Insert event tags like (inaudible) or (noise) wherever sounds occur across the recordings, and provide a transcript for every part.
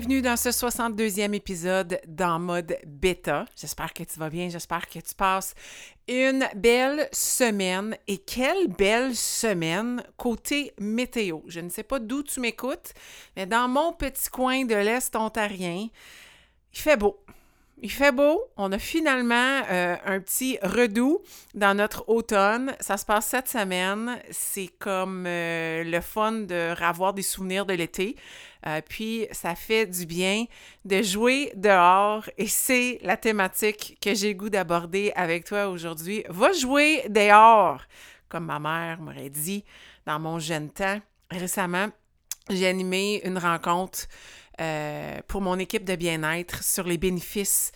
Bienvenue dans ce 62e épisode dans mode bêta. J'espère que tu vas bien, j'espère que tu passes une belle semaine. Et quelle belle semaine côté météo. Je ne sais pas d'où tu m'écoutes, mais dans mon petit coin de l'Est ontarien, il fait beau. Il fait beau. On a finalement euh, un petit redout dans notre automne. Ça se passe cette semaine. C'est comme euh, le fun de revoir des souvenirs de l'été. Euh, puis, ça fait du bien de jouer dehors et c'est la thématique que j'ai goût d'aborder avec toi aujourd'hui. Va jouer dehors, comme ma mère m'aurait dit dans mon jeune temps. Récemment, j'ai animé une rencontre euh, pour mon équipe de bien-être sur les bénéfices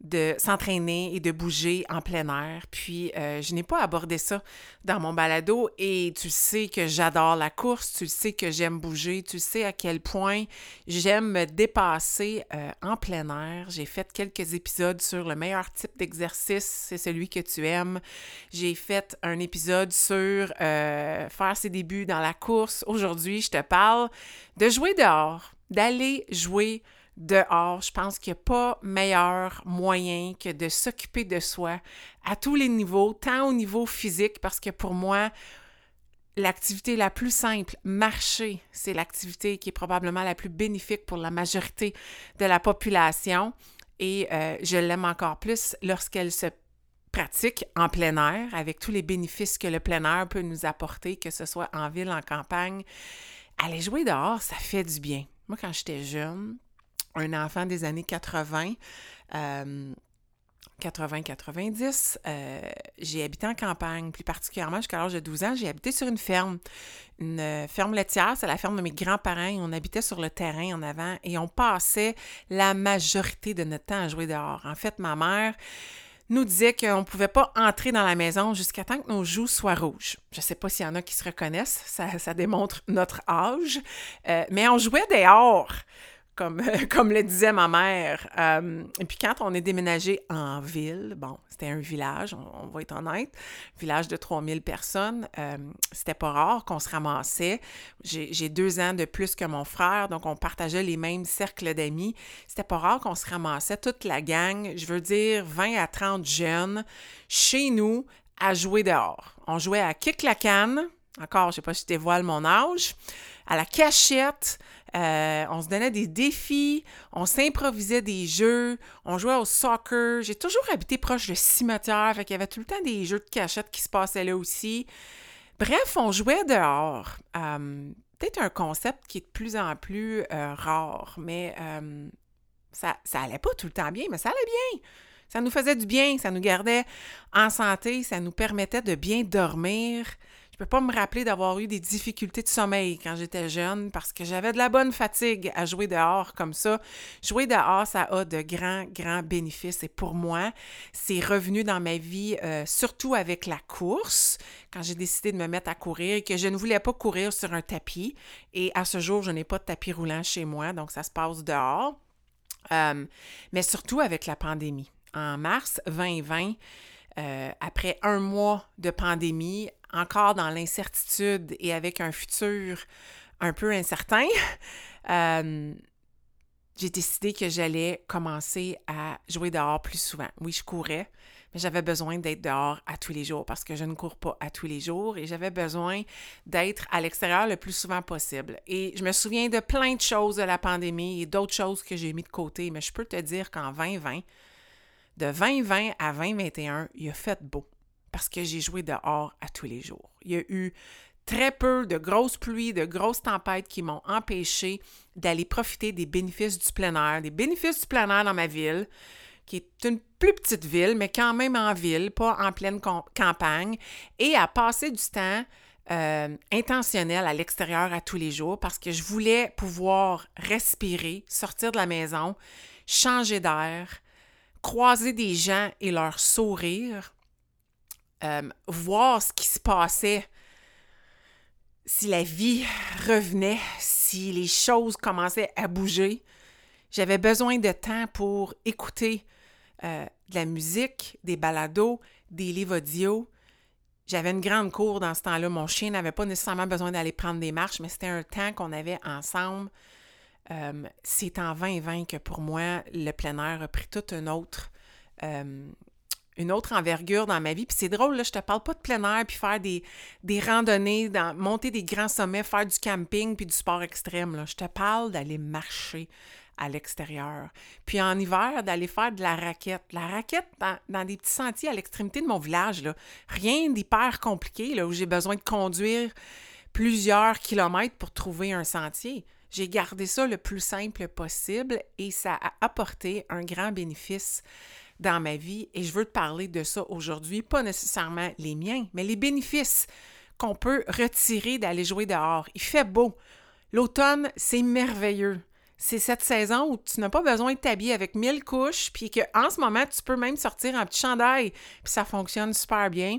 de s'entraîner et de bouger en plein air. Puis, euh, je n'ai pas abordé ça dans mon balado et tu sais que j'adore la course, tu sais que j'aime bouger, tu sais à quel point j'aime me dépasser euh, en plein air. J'ai fait quelques épisodes sur le meilleur type d'exercice, c'est celui que tu aimes. J'ai fait un épisode sur euh, faire ses débuts dans la course. Aujourd'hui, je te parle de jouer dehors, d'aller jouer. Je pense qu'il n'y a pas meilleur moyen que de s'occuper de soi à tous les niveaux, tant au niveau physique, parce que pour moi, l'activité la plus simple, marcher, c'est l'activité qui est probablement la plus bénéfique pour la majorité de la population. Et euh, je l'aime encore plus lorsqu'elle se pratique en plein air, avec tous les bénéfices que le plein air peut nous apporter, que ce soit en ville, en campagne. Aller jouer dehors, ça fait du bien. Moi, quand j'étais jeune, un enfant des années 80. 80-90, euh, j'ai habité en campagne, plus particulièrement jusqu'à l'âge de 12 ans, j'ai habité sur une ferme, une euh, ferme laitière, c'est la ferme de mes grands-parents, on habitait sur le terrain en avant et on passait la majorité de notre temps à jouer dehors. En fait, ma mère nous disait qu'on ne pouvait pas entrer dans la maison jusqu'à temps que nos joues soient rouges. Je ne sais pas s'il y en a qui se reconnaissent, ça, démontre notre âge, euh, mais on jouait dehors comme, (laughs) comme le disait ma mère. Euh, et puis quand on est déménagé en ville, bon, c'était un village, on, va être honnête, village de 3000 personnes, euh, c'était pas rare qu'on se ramassait. J'ai deux ans de plus que mon frère, donc on partageait les mêmes cercles d'amis. C'était pas rare qu'on se ramassait toute la gang, je veux dire 20 à 30 jeunes, chez nous, à jouer dehors. On jouait à kick la canne, encore, je sais pas si je dévoile mon âge, à la cachette, euh, on se donnait des défis, on s'improvisait des jeux, on jouait au soccer. J'ai toujours habité proche de cimetière, fait qu'il y avait tout le temps des jeux de cachette qui se passaient là aussi. Bref, on jouait dehors. Euh, peut-être un concept qui est de plus en plus euh, rare, mais ça, ça allait pas tout le temps bien, mais ça allait bien. Ça nous faisait du bien, ça nous gardait en santé, ça nous permettait de bien dormir. Je peux pas me rappeler d'avoir eu des difficultés de sommeil quand j'étais jeune parce que j'avais de la bonne fatigue à jouer dehors comme ça. Jouer dehors, ça a de grands, grands bénéfices et pour moi, c'est revenu dans ma vie, euh, surtout avec la course, quand j'ai décidé de me mettre à courir et que je ne voulais pas courir sur un tapis. Et à ce jour, je n'ai pas de tapis roulant chez moi, donc ça se passe dehors. Euh, mais surtout avec la pandémie. En mars 2020, euh, après un mois de pandémie, encore dans l'incertitude et avec un futur un peu incertain, (laughs) euh, j'ai décidé que j'allais commencer à jouer dehors plus souvent. Oui, je courais, mais j'avais besoin d'être dehors à tous les jours parce que je ne cours pas à tous les jours et j'avais besoin d'être à l'extérieur le plus souvent possible. Et je me souviens de plein de choses de la pandémie et d'autres choses que j'ai mis de côté, mais je peux te dire qu'en 2020, de 2020 à 2021, il a fait beau parce que j'ai joué dehors à tous les jours. Il y a eu très peu de grosses pluies, de grosses tempêtes qui m'ont empêché d'aller profiter des bénéfices du plein air, des bénéfices du plein air dans ma ville qui est une plus petite ville, mais quand même en ville, pas en pleine campagne, et à passer du temps euh, intentionnel à l'extérieur à tous les jours parce que je voulais pouvoir respirer, sortir de la maison, changer d'air, croiser des gens et leur sourire, euh, voir ce qui se passait, si la vie revenait, si les choses commençaient à bouger. J'avais besoin de temps pour écouter euh, de la musique, des balados, des livres audio. J'avais une grande cour dans ce temps-là. Mon chien n'avait pas nécessairement besoin d'aller prendre des marches, mais c'était un temps qu'on avait ensemble. Euh, c'est en 2020 que pour moi, le plein air a pris toute une autre, euh, une autre envergure dans ma vie. Puis c'est drôle, là, je te parle pas de plein air, puis faire des, des randonnées, monter des grands sommets, faire du camping, puis du sport extrême. Là. Je te parle d'aller marcher à l'extérieur. Puis en hiver, d'aller faire de la raquette. La raquette dans, des petits sentiers à l'extrémité de mon village, rien d'hyper compliqué, là, où j'ai besoin de conduire plusieurs kilomètres pour trouver un sentier. J'ai gardé ça le plus simple possible et ça a apporté un grand bénéfice dans ma vie et je veux te parler de ça aujourd'hui, pas nécessairement les miens, mais les bénéfices qu'on peut retirer d'aller jouer dehors. Il fait beau. L'automne, c'est merveilleux. C'est cette saison où tu n'as pas besoin de t'habiller avec mille couches, puis qu'en ce moment, tu peux même sortir un petit chandail, puis ça fonctionne super bien.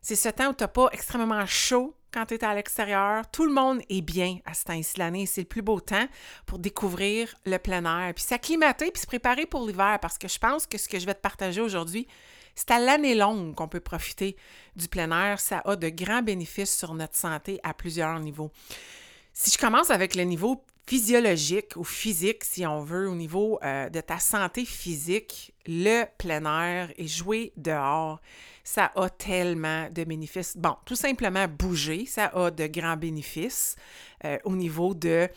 C'est ce temps où tu n'as pas extrêmement chaud, quand tu es à l'extérieur. Tout le monde est bien à ce temps-ci l'année. C'est le plus beau temps pour découvrir le plein air. Puis s'acclimater, puis se préparer pour l'hiver, parce que je pense que ce que je vais te partager aujourd'hui, c'est à l'année longue qu'on peut profiter du plein air. Ça a de grands bénéfices sur notre santé à plusieurs niveaux. Si je commence avec le niveau physiologique ou physique, si on veut, au niveau euh, de ta santé physique, le plein air et jouer dehors, ça a tellement de bénéfices. Bon, tout simplement bouger, ça a de grands bénéfices euh, au niveau de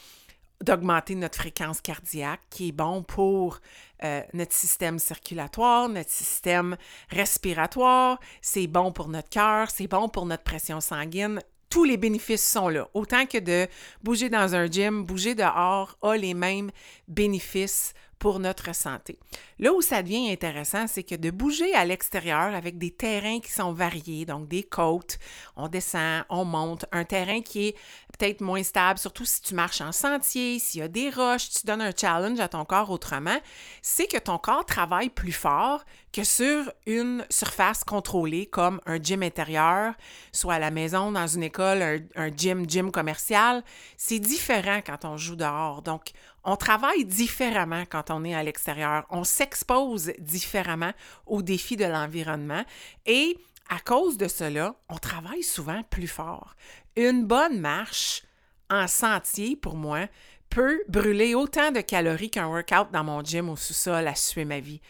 d'augmenter notre fréquence cardiaque, qui est bon pour euh, notre système circulatoire, notre système respiratoire, c'est bon pour notre cœur, c'est bon pour notre pression sanguine. Tous les bénéfices sont là. Autant que de bouger dans un gym, bouger dehors a les mêmes bénéfices pour notre santé. Là où ça devient intéressant, c'est que de bouger à l'extérieur avec des terrains qui sont variés, donc des côtes, on descend, on monte, un terrain qui est peut-être moins stable, surtout si tu marches en sentier, s'il y a des roches, tu donnes un challenge à ton corps autrement, c'est que ton corps travaille plus fort que sur une surface contrôlée comme un gym intérieur, soit à la maison, dans une école, un, un gym, gym commercial. C'est différent quand on joue dehors. Donc, on travaille différemment quand on est à l'extérieur. On s'expose différemment aux défis de l'environnement et à cause de cela, on travaille souvent plus fort. Une bonne marche en sentier, pour moi, peut brûler autant de calories qu'un workout dans mon gym au sous-sol à suer ma vie.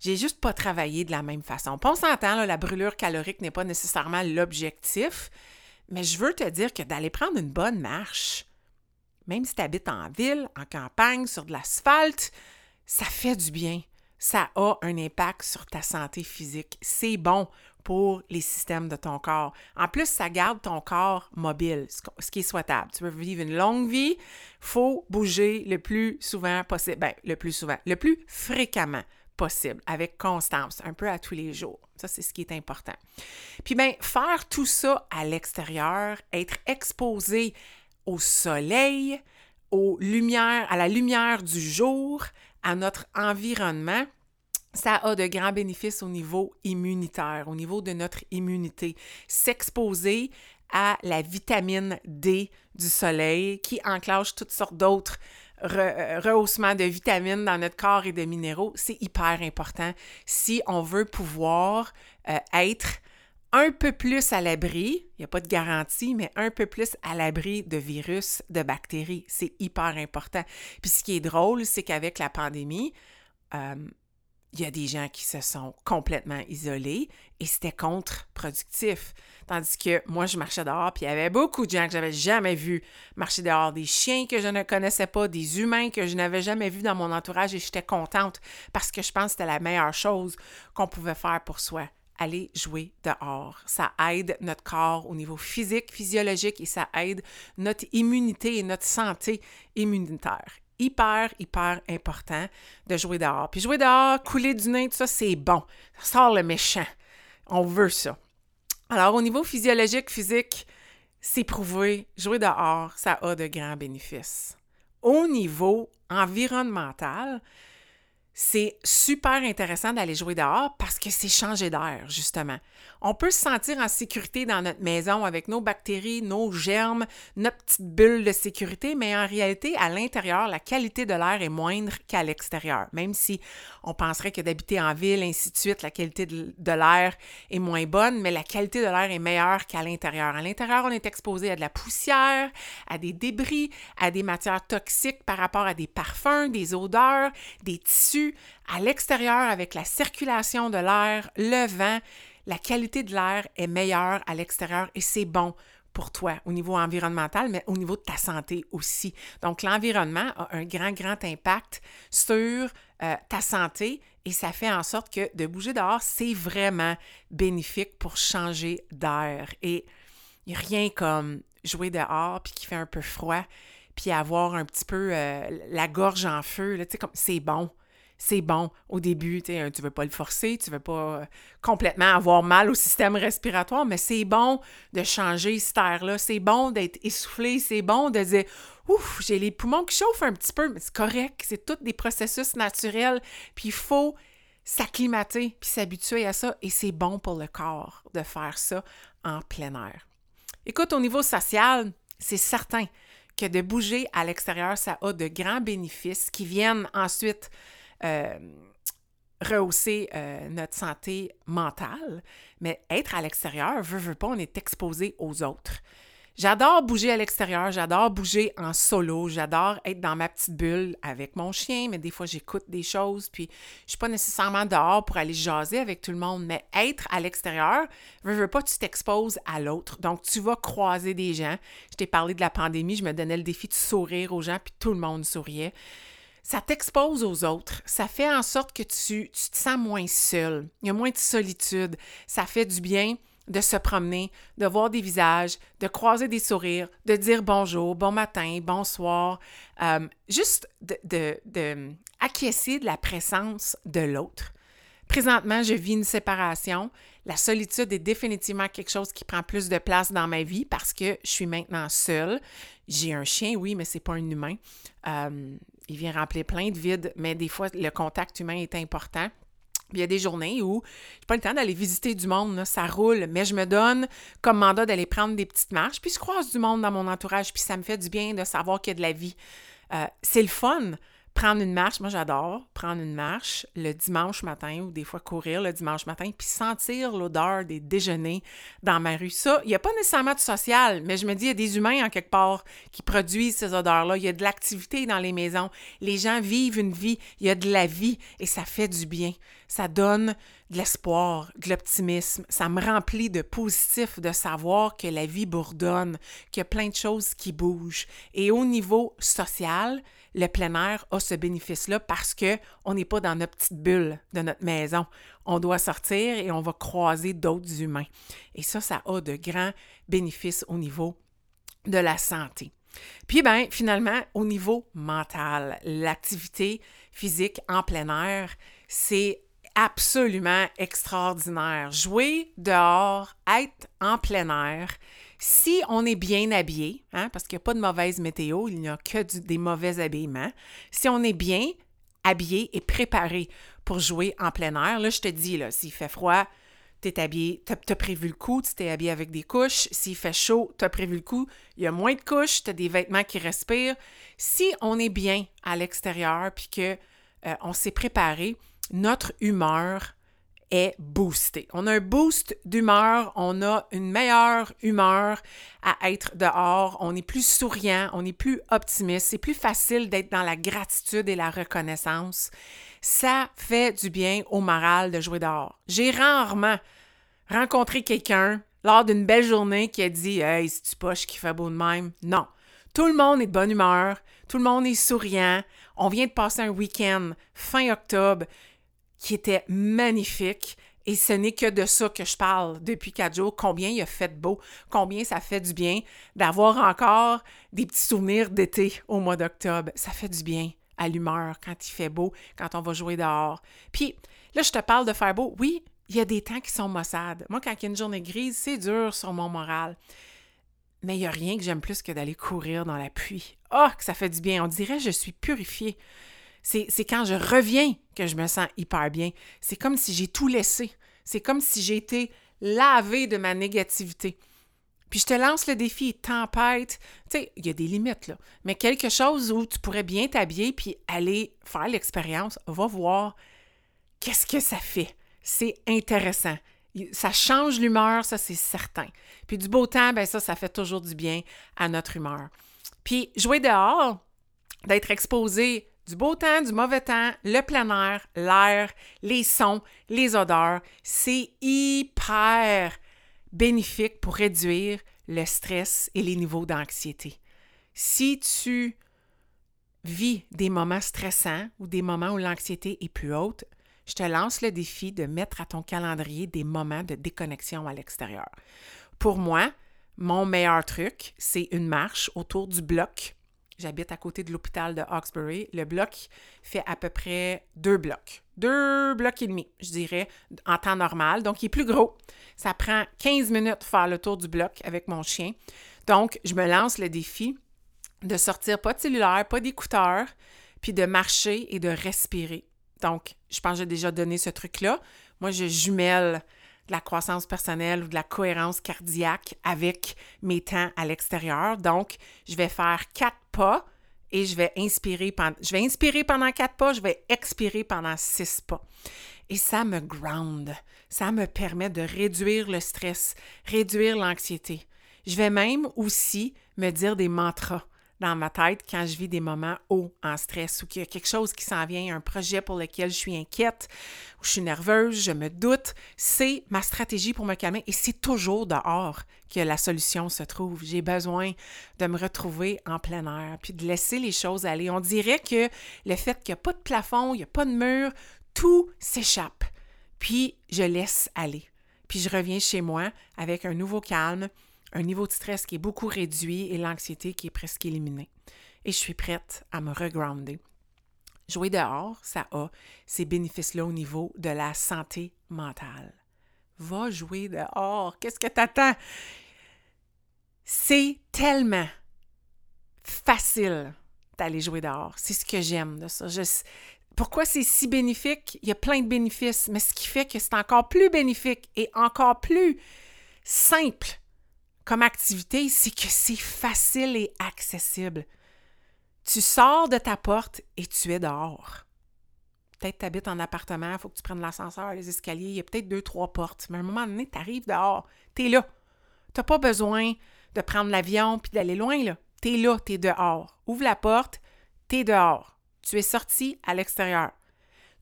J'ai juste pas travaillé de la même façon. on s'entend, la brûlure calorique n'est pas nécessairement l'objectif, mais je veux te dire que d'aller prendre une bonne marche, même si tu habites en ville, en campagne, sur de l'asphalte, ça fait du bien. Ça a un impact sur ta santé physique. C'est bon pour les systèmes de ton corps. En plus, ça garde ton corps mobile, ce qui est souhaitable. Tu veux vivre une longue vie, faut bouger le plus souvent possible. Ben, le plus souvent, le plus fréquemment possible, avec constance, un peu à tous les jours. Ça, c'est ce qui est important. Puis bien, faire tout ça à l'extérieur, être exposé au soleil, aux lumières, à la lumière du jour, à notre environnement, ça a de grands bénéfices au niveau immunitaire, au niveau de notre immunité. S'exposer à la vitamine D du soleil qui enclenche toutes sortes d'autres rehaussements de vitamines dans notre corps et de minéraux, c'est hyper important si on veut pouvoir euh, être un peu plus à l'abri, il n'y a pas de garantie, mais un peu plus à l'abri de virus, de bactéries. C'est hyper important. Puis ce qui est drôle, c'est qu'avec la pandémie, euh, il y a des gens qui se sont complètement isolés et c'était contre-productif. Tandis que moi, je marchais dehors, puis il y avait beaucoup de gens que j'avais jamais vus marcher dehors, des chiens que je ne connaissais pas, des humains que je n'avais jamais vus dans mon entourage et j'étais contente parce que je pense que c'était la meilleure chose qu'on pouvait faire pour soi aller jouer dehors. Ça aide notre corps au niveau physique, physiologique et ça aide notre immunité et notre santé immunitaire. Hyper, hyper important de jouer dehors. Puis jouer dehors, couler du nez, tout ça, c'est bon. Ça sort le méchant. On veut ça. Alors, au niveau physiologique, physique, c'est prouvé, jouer dehors, ça a de grands bénéfices. Au niveau environnemental, c'est super intéressant d'aller jouer dehors parce que c'est changer d'air, justement. On peut se sentir en sécurité dans notre maison avec nos bactéries, nos germes, notre petite bulle de sécurité, mais en réalité, à l'intérieur, la qualité de l'air est moindre qu'à l'extérieur. Même si on penserait que d'habiter en ville, ainsi de suite, la qualité de, l'air est moins bonne, mais la qualité de l'air est meilleure qu'à l'intérieur. À l'intérieur, on est exposé à de la poussière, à des débris, à des matières toxiques par rapport à des parfums, des odeurs, des tissus à l'extérieur avec la circulation de l'air, le vent, la qualité de l'air est meilleure à l'extérieur et c'est bon pour toi au niveau environnemental, mais au niveau de ta santé aussi. Donc, l'environnement a un grand, grand impact sur euh, ta santé et ça fait en sorte que de bouger dehors, c'est vraiment bénéfique pour changer d'air. Et rien comme jouer dehors puis qui fait un peu froid, puis avoir un petit peu euh, la gorge en feu, sais, comme c'est bon c'est bon au début. Tu ne veux pas le forcer, tu ne veux pas euh, complètement avoir mal au système respiratoire, mais c'est bon de changer cet air-là. C'est bon d'être essoufflé, c'est bon de dire Ouf, j'ai les poumons qui chauffent un petit peu, mais c'est correct, c'est tous des processus naturels. Puis il faut s'acclimater puis s'habituer à ça et c'est bon pour le corps de faire ça en plein air. Écoute, au niveau social, c'est certain que de bouger à l'extérieur, ça a de grands bénéfices qui viennent ensuite euh, rehausser euh, notre santé mentale, mais être à l'extérieur, veut, veut pas, on est exposé aux autres. J'adore bouger à l'extérieur, j'adore bouger en solo, j'adore être dans ma petite bulle avec mon chien, mais des fois j'écoute des choses, puis je suis pas nécessairement dehors pour aller jaser avec tout le monde, mais être à l'extérieur, veux, veux pas, tu t'exposes à l'autre. Donc tu vas croiser des gens. Je t'ai parlé de la pandémie, je me donnais le défi de sourire aux gens, puis tout le monde souriait ça t'expose aux autres. Ça fait en sorte que tu, tu te sens moins seul. Il y a moins de solitude. Ça fait du bien de se promener, de voir des visages, de croiser des sourires, de dire bonjour, bon matin, bonsoir, euh, juste de, de, acquiescer de la présence de l'autre. Présentement, je vis une séparation. La solitude est définitivement quelque chose qui prend plus de place dans ma vie parce que je suis maintenant seule. J'ai un chien, oui, mais c'est pas un humain. Euh, il vient remplir plein de vides, mais des fois, le contact humain est important. Il y a des journées où je n'ai pas le temps d'aller visiter du monde, ça roule, mais je me donne comme mandat d'aller prendre des petites marches, puis je croise du monde dans mon entourage, puis ça me fait du bien de savoir qu'il y a de la vie. Euh, c'est le fun prendre une marche, moi j'adore prendre une marche le dimanche matin ou des fois courir le dimanche matin puis sentir l'odeur des déjeuners dans ma rue. Ça, il n'y a pas nécessairement de social, mais je me dis, il y a des humains en quelque part qui produisent ces odeurs-là. Il y a de l'activité dans les maisons. Les gens vivent une vie, il y a de la vie et ça fait du bien. Ça donne de l'espoir, de l'optimisme. Ça me remplit de positif de savoir que la vie bourdonne, qu'il y a plein de choses qui bougent. Et au niveau social, le plein air a ce bénéfice-là parce qu'on n'est pas dans notre petite bulle de notre maison. On doit sortir et on va croiser d'autres humains. Et ça, ça a de grands bénéfices au niveau de la santé. Puis, ben, finalement, au niveau mental, l'activité physique en plein air, c'est absolument extraordinaire. Jouer dehors, être en plein air, si on est bien habillé, hein, parce qu'il n'y a pas de mauvaise météo, il n'y a que des mauvais habillements, si on est bien habillé et préparé pour jouer en plein air, là, je te dis, s'il fait froid, tu es habillé, tu as, prévu le coup, tu t'es habillé avec des couches. S'il fait chaud, tu as prévu le coup, il y a moins de couches, tu as des vêtements qui respirent. Si on est bien à l'extérieur puis qu'on euh, on s'est préparé, notre humeur est boostée. On a un boost d'humeur, on a une meilleure humeur à être dehors, on est plus souriant, on est plus optimiste, c'est plus facile d'être dans la gratitude et la reconnaissance. Ça fait du bien au moral de jouer dehors. J'ai rarement rencontré quelqu'un lors d'une belle journée qui a dit Hey, c'est tu poche qui fait beau de même? Non. Tout le monde est de bonne humeur, tout le monde est souriant. On vient de passer un week-end fin octobre qui était magnifique Et ce n'est que de ça que je parle depuis quatre jours. Combien il a fait beau, combien ça fait du bien d'avoir encore des petits souvenirs d'été au mois d'octobre. Ça fait du bien à l'humeur quand il fait beau, quand on va jouer dehors. Puis là, je te parle de faire beau. Oui, il y a des temps qui sont maussades. Moi, quand il y a une journée grise, c'est dur sur mon moral. Mais il n'y a rien que j'aime plus que d'aller courir dans la pluie. Oh, que ça fait du bien. On dirait je suis purifiée. C'est quand je reviens que je me sens hyper bien. C'est comme si j'ai tout laissé. C'est comme si j'ai été lavée de ma négativité. Puis je te lance le défi tempête. Tu sais, il y a des limites, là. Mais quelque chose où tu pourrais bien t'habiller puis aller faire l'expérience, va voir qu'est-ce que ça fait. C'est intéressant. Ça change l'humeur, ça c'est certain. Puis du beau temps, ben ça, ça fait toujours du bien à notre humeur. Puis jouer dehors, d'être exposé du beau temps, du mauvais temps, le plein air, l'air, les sons, les odeurs, c'est hyper bénéfique pour réduire le stress et les niveaux d'anxiété. Si tu vis des moments stressants ou des moments où l'anxiété est plus haute, je te lance le défi de mettre à ton calendrier des moments de déconnexion à l'extérieur. Pour moi, mon meilleur truc, c'est une marche autour du bloc. J'habite à côté de l'hôpital de Hawkesbury. Le bloc fait à peu près deux blocs. Deux blocs et demi, je dirais, en temps normal. Donc, il est plus gros. Ça prend 15 minutes de faire le tour du bloc avec mon chien. Donc, je me lance le défi de sortir pas de cellulaire, pas d'écouteurs, puis de marcher et de respirer. Donc, je pense que j'ai déjà donné ce truc-là. Moi, je jumelle de la croissance personnelle ou de la cohérence cardiaque avec mes temps à l'extérieur. Donc, je vais faire quatre pas et je vais inspirer pendant, je vais inspirer pendant quatre pas, je vais expirer pendant six pas. Et ça me ground. Ça me permet de réduire le stress, réduire l'anxiété. Je vais même aussi me dire des mantras dans ma tête quand je vis des moments hauts en stress ou qu'il y a quelque chose qui s'en vient, un projet pour lequel je suis inquiète ou je suis nerveuse, je me doute, c'est ma stratégie pour me calmer et c'est toujours dehors que la solution se trouve. J'ai besoin de me retrouver en plein air puis de laisser les choses aller. On dirait que le fait qu'il n'y a pas de plafond, il n'y a pas de mur, tout s'échappe. Puis je laisse aller. Puis je reviens chez moi avec un nouveau calme, un niveau de stress qui est beaucoup réduit et l'anxiété qui est presque éliminée. Et je suis prête à me regrounder. Jouer dehors, ça a ces bénéfices-là au niveau de la santé mentale. Va jouer dehors. Qu'est-ce que t'attends? C'est tellement facile d'aller jouer dehors. C'est ce que j'aime de ça. pourquoi c'est si bénéfique? Il y a plein de bénéfices, mais ce qui fait que c'est encore plus bénéfique et encore plus simple comme activité, c'est que c'est facile et accessible. Tu sors de ta porte et tu es dehors. Peut-être tu habites en appartement, il faut que tu prennes l'ascenseur, les escaliers, il y a peut-être deux, trois portes, mais à un moment donné, tu arrives dehors, tu es là. Tu n'as pas besoin de prendre l'avion puis d'aller loin, là. Tu es là, tu es dehors. Ouvre la porte, tu es dehors. Tu es sorti à l'extérieur.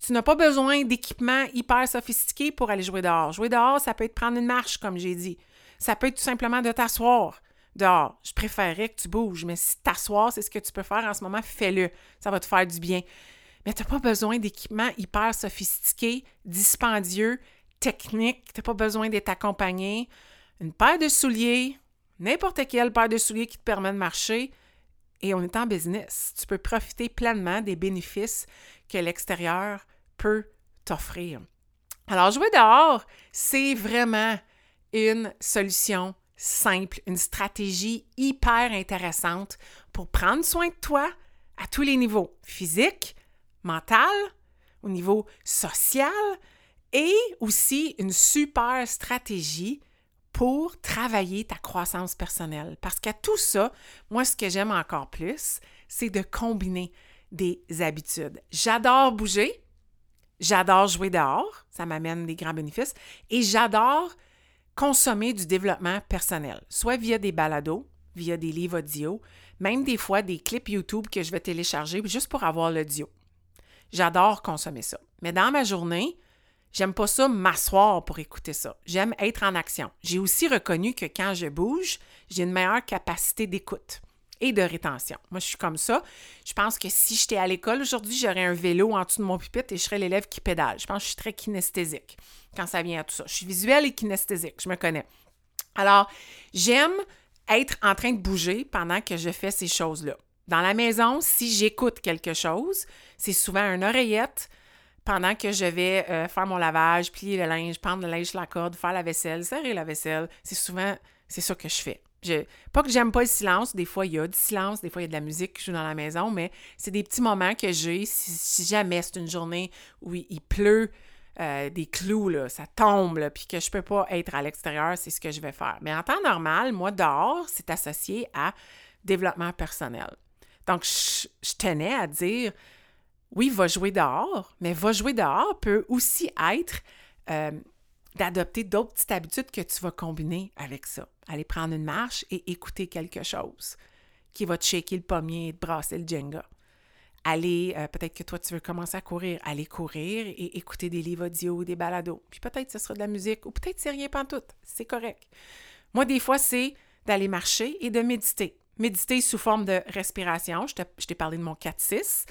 Tu n'as pas besoin d'équipement hyper sophistiqué pour aller jouer dehors. Jouer dehors, ça peut être prendre une marche, comme j'ai dit. Ça peut être tout simplement de t'asseoir dehors. Je préférerais que tu bouges, mais si t'asseoir, c'est ce que tu peux faire en ce moment, fais-le. Ça va te faire du bien. Mais tu n'as pas besoin d'équipements hyper sophistiqués, dispendieux, techniques. Tu n'as pas besoin d'être accompagné. Une paire de souliers, n'importe quelle paire de souliers qui te permet de marcher, et on est en business. Tu peux profiter pleinement des bénéfices que l'extérieur peut t'offrir. Alors, jouer dehors, c'est vraiment une solution simple, une stratégie hyper intéressante pour prendre soin de toi à tous les niveaux, physique, mental, au niveau social et aussi une super stratégie pour travailler ta croissance personnelle. Parce qu'à tout ça, moi, ce que j'aime encore plus, c'est de combiner des habitudes. J'adore bouger, j'adore jouer dehors, ça m'amène des grands bénéfices, et j'adore consommer du développement personnel, soit via des balados, via des livres audio, même des fois des clips YouTube que je vais télécharger juste pour avoir l'audio. J'adore consommer ça. Mais dans ma journée, j'aime pas ça m'asseoir pour écouter ça. J'aime être en action. J'ai aussi reconnu que quand je bouge, j'ai une meilleure capacité d'écoute et de rétention. Moi, je suis comme ça. Je pense que si j'étais à l'école aujourd'hui, j'aurais un vélo en dessous de mon pupitre et je serais l'élève qui pédale. Je pense que je suis très kinesthésique. quand ça vient à tout ça. Je suis visuelle et kinesthésique, je me connais. Alors, j'aime être en train de bouger pendant que je fais ces choses-là. Dans la maison, si j'écoute quelque chose, c'est souvent une oreillette pendant que je vais euh, faire mon lavage, plier le linge, prendre le linge sur la corde, faire la vaisselle, serrer la vaisselle. C'est souvent, c'est ça que je fais. Je, pas que j'aime pas le silence, des fois il y a du silence, des fois il y a de la musique qui joue dans la maison, mais c'est des petits moments que j'ai. Si, jamais c'est une journée où il, pleut, euh, des clous, là, ça tombe, puis que je peux pas être à l'extérieur, c'est ce que je vais faire. Mais en temps normal, moi, dehors, c'est associé à développement personnel. Donc, je, tenais à dire, oui, va jouer dehors, mais va jouer dehors peut aussi être euh, d'adopter d'autres petites habitudes que tu vas combiner avec ça. Aller prendre une marche et écouter quelque chose qui va te shaker le pommier et te brasser le jenga. Aller, euh, peut-être que toi, tu veux commencer à courir, aller courir et écouter des livres audio ou des balados. Puis peut-être ce sera de la musique ou peut-être c'est rien tout. C'est correct. Moi, des fois, c'est d'aller marcher et de méditer. Méditer sous forme de respiration. Je t'ai parlé de mon 4-6.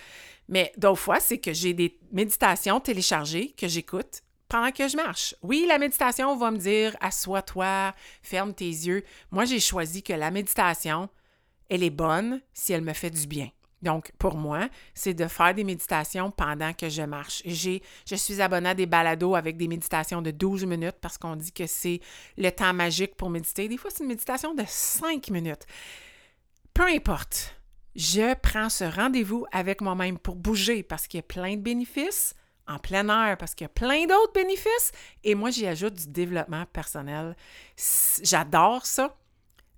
Mais d'autres fois, c'est que j'ai des méditations téléchargées que j'écoute pendant que je marche. Oui, la méditation va me dire assois-toi, ferme tes yeux. Moi, j'ai choisi que la méditation, elle est bonne si elle me fait du bien. Donc, pour moi, c'est de faire des méditations pendant que je marche. J'ai, je suis abonnée à des balados avec des méditations de 12 minutes parce qu'on dit que c'est le temps magique pour méditer. Des fois, c'est une méditation de 5 minutes. Peu importe, je prends ce rendez-vous avec moi-même pour bouger parce qu'il y a plein de bénéfices en plein air parce qu'il y a plein d'autres bénéfices et moi j'y ajoute du développement personnel. J'adore ça.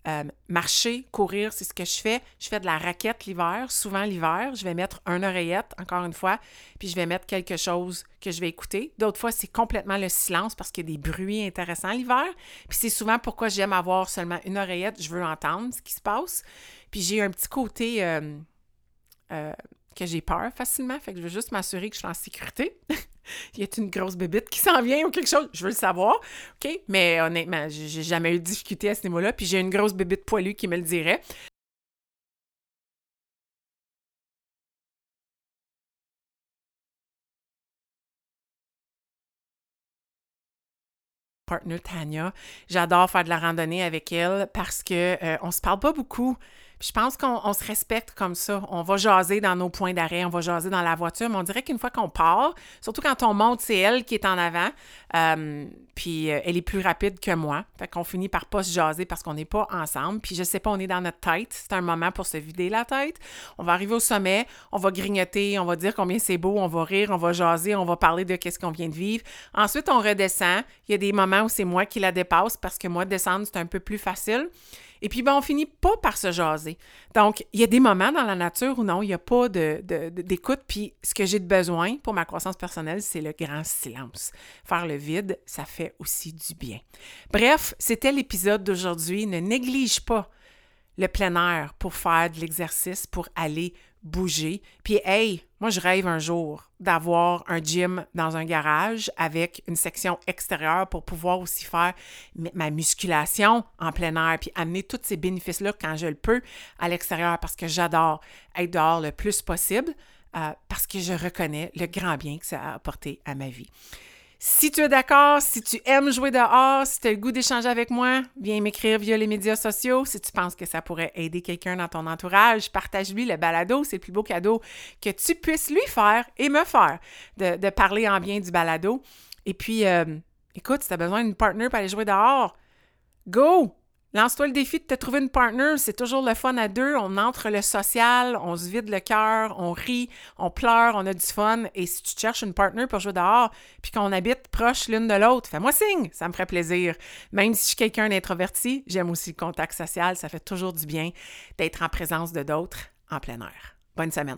Euh, marcher, courir, c'est ce que je fais. Je fais de la raquette l'hiver. Souvent l'hiver, je vais mettre un oreillette, encore une fois, puis je vais mettre quelque chose que je vais écouter. D'autres fois, c'est complètement le silence parce qu'il y a des bruits intéressants l'hiver. Puis c'est souvent pourquoi j'aime avoir seulement une oreillette. Je veux entendre ce qui se passe. Puis j'ai un petit côté euh, euh, que j'ai peur facilement, fait que je veux juste m'assurer que je suis en sécurité. (laughs) y a une grosse bébite qui s'en vient ou quelque chose? Je veux le savoir, OK? Mais honnêtement, j'ai jamais eu de difficulté à ce niveau-là, puis j'ai une grosse bébite poilue qui me le dirait. partner Tania. J'adore faire de la randonnée avec elle parce que euh, on se parle pas beaucoup je pense qu'on se respecte comme ça. On va jaser dans nos points d'arrêt, on va jaser dans la voiture, mais on dirait qu'une fois qu'on part, surtout quand on monte, c'est elle qui est en avant, euh, puis euh, elle est plus rapide que moi. Fait qu'on finit par pas se jaser parce qu'on n'est pas ensemble. Puis je sais pas, on est dans notre tête. C'est un moment pour se vider la tête. On va arriver au sommet, on va grignoter, on va dire combien c'est beau, on va rire, on va jaser, on va parler de qu'est-ce qu'on vient de vivre. Ensuite, on redescend. Il y a des moments où c'est moi qui la dépasse parce que moi, descendre, c'est un peu plus facile. Et puis, ben, on finit pas par se jaser. Donc, il y a des moments dans la nature où non, il n'y a pas d'écoute. De, puis, ce que j'ai de besoin pour ma croissance personnelle, c'est le grand silence. Faire le vide, ça fait aussi du bien. Bref, c'était l'épisode d'aujourd'hui. Ne néglige pas le plein air pour faire de l'exercice, pour aller bouger. Puis, hey, moi, je rêve un jour d'avoir un gym dans un garage avec une section extérieure pour pouvoir aussi faire ma musculation en plein air, puis amener tous ces bénéfices-là quand je le peux à l'extérieur parce que j'adore être dehors le plus possible, euh, parce que je reconnais le grand bien que ça a apporté à ma vie. Si tu es d'accord, si tu aimes jouer dehors, si tu as le goût d'échanger avec moi, viens m'écrire via les médias sociaux. Si tu penses que ça pourrait aider quelqu'un dans ton entourage, partage-lui le balado. C'est le plus beau cadeau que tu puisses lui faire et me faire de, parler en bien du balado. Et puis, euh, écoute, si tu as besoin d'une partner pour aller jouer dehors, go! Lance-toi le défi de te trouver une partner. C'est toujours le fun à deux. On entre le social, on se vide le cœur, on rit, on pleure, on a du fun. Et si tu cherches une partner pour jouer dehors, puis qu'on habite proche l'une de l'autre, fais-moi signe. Ça me ferait plaisir. Même si je suis quelqu'un d'introverti, j'aime aussi le contact social. Ça fait toujours du bien d'être en présence de d'autres en plein air. Bonne semaine.